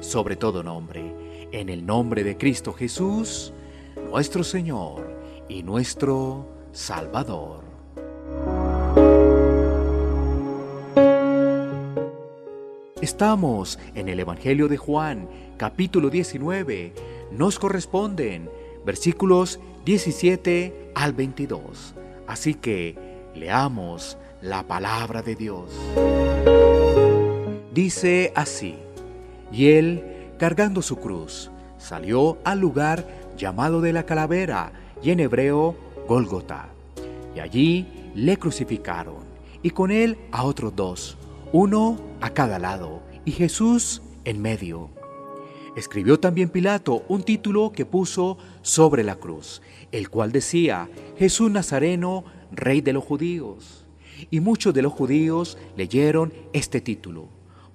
sobre todo nombre, en el nombre de Cristo Jesús, nuestro Señor y nuestro Salvador. Estamos en el Evangelio de Juan, capítulo 19. Nos corresponden versículos 17 al 22. Así que leamos la palabra de Dios. Dice así, y él, cargando su cruz, salió al lugar llamado de la calavera, y en hebreo Gólgota. Y allí le crucificaron, y con él a otros dos, uno a cada lado, y Jesús en medio. Escribió también Pilato un título que puso sobre la cruz, el cual decía, Jesús Nazareno, Rey de los judíos. Y muchos de los judíos leyeron este título,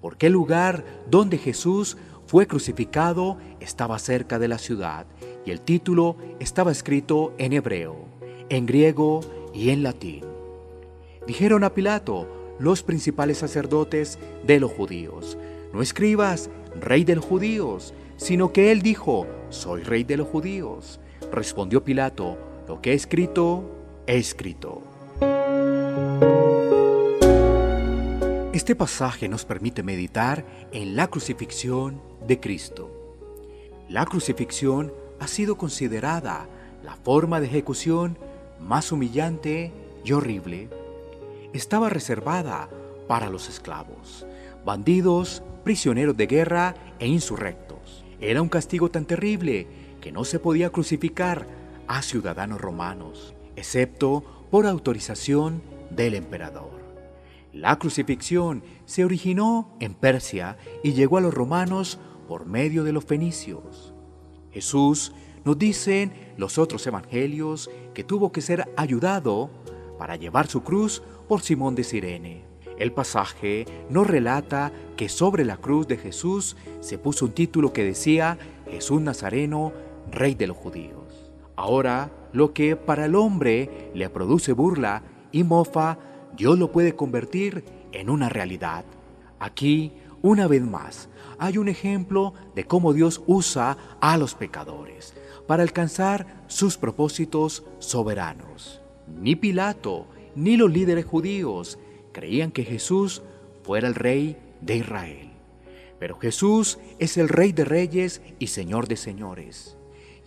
porque el lugar donde Jesús fue crucificado estaba cerca de la ciudad, y el título estaba escrito en hebreo, en griego y en latín. Dijeron a Pilato los principales sacerdotes de los judíos, no escribas rey de los judíos, sino que él dijo, soy rey de los judíos. Respondió Pilato, lo que he escrito, he escrito. Este pasaje nos permite meditar en la crucifixión de Cristo. La crucifixión ha sido considerada la forma de ejecución más humillante y horrible. Estaba reservada para los esclavos, bandidos, prisioneros de guerra e insurrectos. Era un castigo tan terrible que no se podía crucificar a ciudadanos romanos, excepto por autorización del emperador. La crucifixión se originó en Persia y llegó a los romanos por medio de los fenicios. Jesús nos dicen los otros evangelios que tuvo que ser ayudado para llevar su cruz por Simón de Sirene. El pasaje nos relata que sobre la cruz de Jesús se puso un título que decía Jesús Nazareno, Rey de los judíos. Ahora, lo que para el hombre le produce burla y mofa, Dios lo puede convertir en una realidad. Aquí, una vez más, hay un ejemplo de cómo Dios usa a los pecadores para alcanzar sus propósitos soberanos. Ni Pilato, ni los líderes judíos, creían que Jesús fuera el rey de Israel. Pero Jesús es el rey de reyes y señor de señores.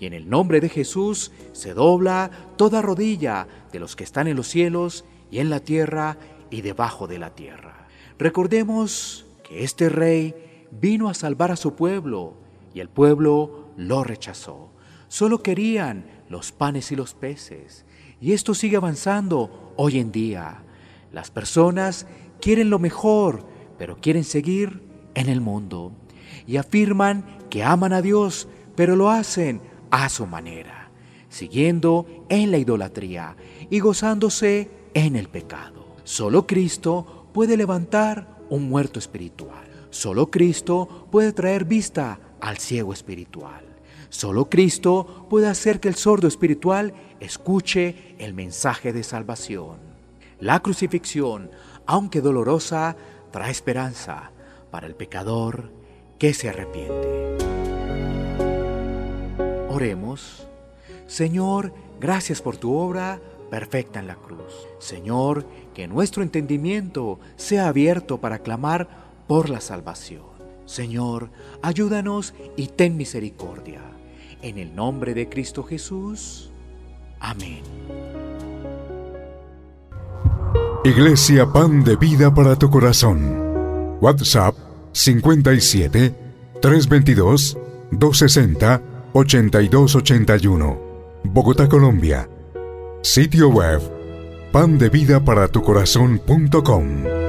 Y en el nombre de Jesús se dobla toda rodilla de los que están en los cielos y en la tierra y debajo de la tierra. Recordemos que este rey vino a salvar a su pueblo y el pueblo lo rechazó. Solo querían los panes y los peces. Y esto sigue avanzando hoy en día. Las personas quieren lo mejor, pero quieren seguir en el mundo. Y afirman que aman a Dios, pero lo hacen a su manera, siguiendo en la idolatría y gozándose en el pecado. Solo Cristo puede levantar un muerto espiritual. Solo Cristo puede traer vista al ciego espiritual. Solo Cristo puede hacer que el sordo espiritual escuche el mensaje de salvación. La crucifixión, aunque dolorosa, trae esperanza para el pecador que se arrepiente. Oremos. Señor, gracias por tu obra perfecta en la cruz. Señor, que nuestro entendimiento sea abierto para clamar por la salvación. Señor, ayúdanos y ten misericordia. En el nombre de Cristo Jesús. Amén. Iglesia Pan de Vida para tu Corazón. WhatsApp 57 322 260 8281. Bogotá, Colombia. Sitio web pandevidaparatucorazón.com.